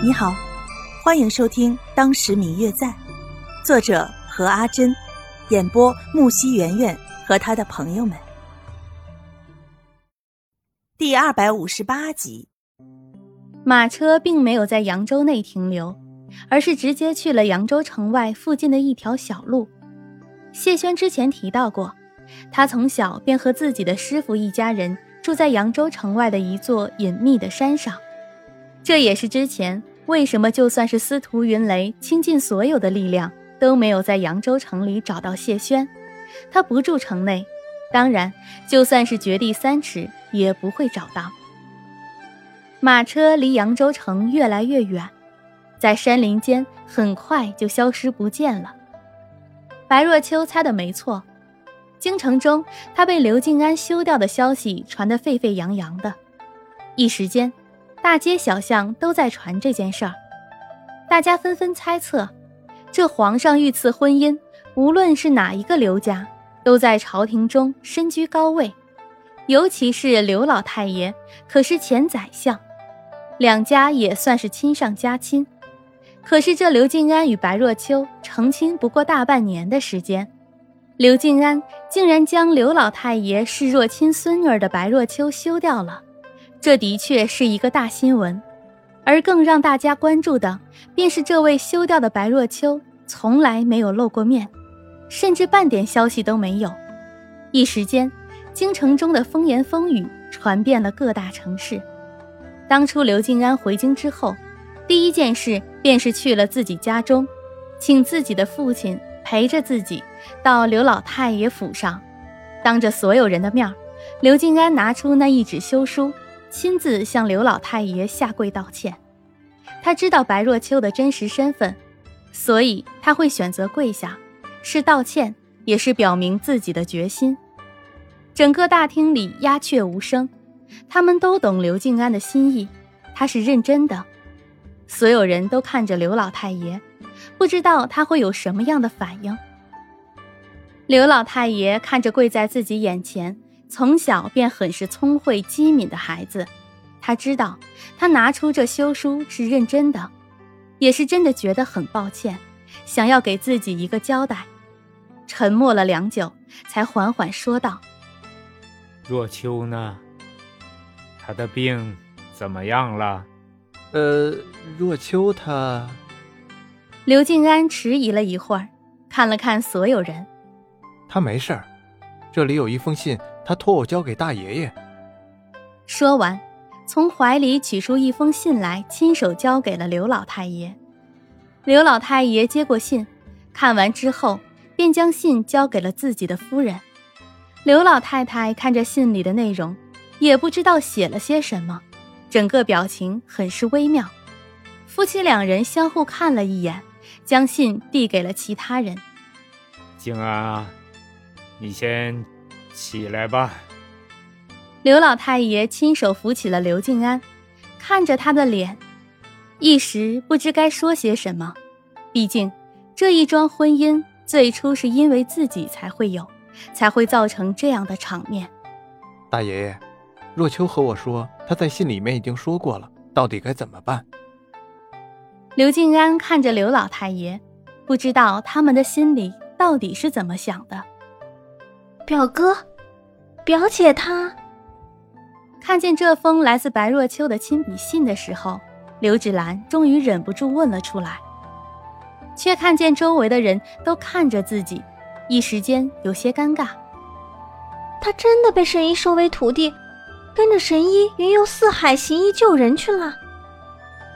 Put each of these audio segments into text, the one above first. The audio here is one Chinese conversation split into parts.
你好，欢迎收听《当时明月在》，作者何阿珍，演播木西圆圆和他的朋友们。第二百五十八集，马车并没有在扬州内停留，而是直接去了扬州城外附近的一条小路。谢轩之前提到过，他从小便和自己的师傅一家人住在扬州城外的一座隐秘的山上。这也是之前为什么就算是司徒云雷倾尽所有的力量都没有在扬州城里找到谢轩。他不住城内，当然就算是掘地三尺也不会找到。马车离扬州城越来越远，在山林间很快就消失不见了。白若秋猜的没错，京城中他被刘静安休掉的消息传得沸沸扬扬的，一时间。大街小巷都在传这件事儿，大家纷纷猜测，这皇上御赐婚姻，无论是哪一个刘家，都在朝廷中身居高位，尤其是刘老太爷，可是前宰相，两家也算是亲上加亲。可是这刘静安与白若秋成亲不过大半年的时间，刘静安竟然将刘老太爷视若亲孙女儿的白若秋休掉了。这的确是一个大新闻，而更让大家关注的，便是这位休掉的白若秋从来没有露过面，甚至半点消息都没有。一时间，京城中的风言风语传遍了各大城市。当初刘静安回京之后，第一件事便是去了自己家中，请自己的父亲陪着自己到刘老太爷府上，当着所有人的面，刘静安拿出那一纸休书。亲自向刘老太爷下跪道歉。他知道白若秋的真实身份，所以他会选择跪下，是道歉，也是表明自己的决心。整个大厅里鸦雀无声，他们都懂刘静安的心意，他是认真的。所有人都看着刘老太爷，不知道他会有什么样的反应。刘老太爷看着跪在自己眼前。从小便很是聪慧机敏的孩子，他知道他拿出这休书是认真的，也是真的觉得很抱歉，想要给自己一个交代。沉默了良久，才缓缓说道：“若秋呢？他的病怎么样了？”呃，若秋他……刘静安迟疑了一会儿，看了看所有人，他没事儿。这里有一封信。他托我交给大爷爷。说完，从怀里取出一封信来，亲手交给了刘老太爷。刘老太爷接过信，看完之后，便将信交给了自己的夫人。刘老太太看着信里的内容，也不知道写了些什么，整个表情很是微妙。夫妻两人相互看了一眼，将信递给了其他人。静儿啊，你先。起来吧。刘老太爷亲手扶起了刘静安，看着他的脸，一时不知该说些什么。毕竟这一桩婚姻最初是因为自己才会有，才会造成这样的场面。大爷爷，若秋和我说，他在信里面已经说过了，到底该怎么办？刘静安看着刘老太爷，不知道他们的心里到底是怎么想的。表哥。表姐她看见这封来自白若秋的亲笔信的时候，刘芷兰终于忍不住问了出来，却看见周围的人都看着自己，一时间有些尴尬。他真的被神医收为徒弟，跟着神医云游四海行医救人去了。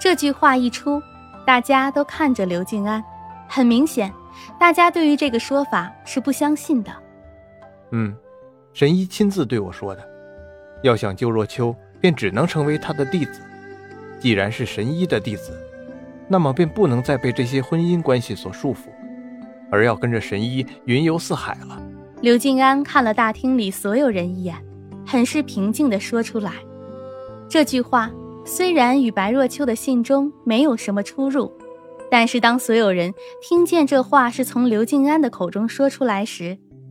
这句话一出，大家都看着刘静安，很明显，大家对于这个说法是不相信的。嗯。神医亲自对我说的：“要想救若秋，便只能成为他的弟子。既然是神医的弟子，那么便不能再被这些婚姻关系所束缚，而要跟着神医云游四海了。”刘静安看了大厅里所有人一眼，很是平静地说出来。这句话虽然与白若秋的信中没有什么出入，但是当所有人听见这话是从刘静安的口中说出来时，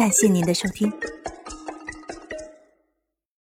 感谢您的收听。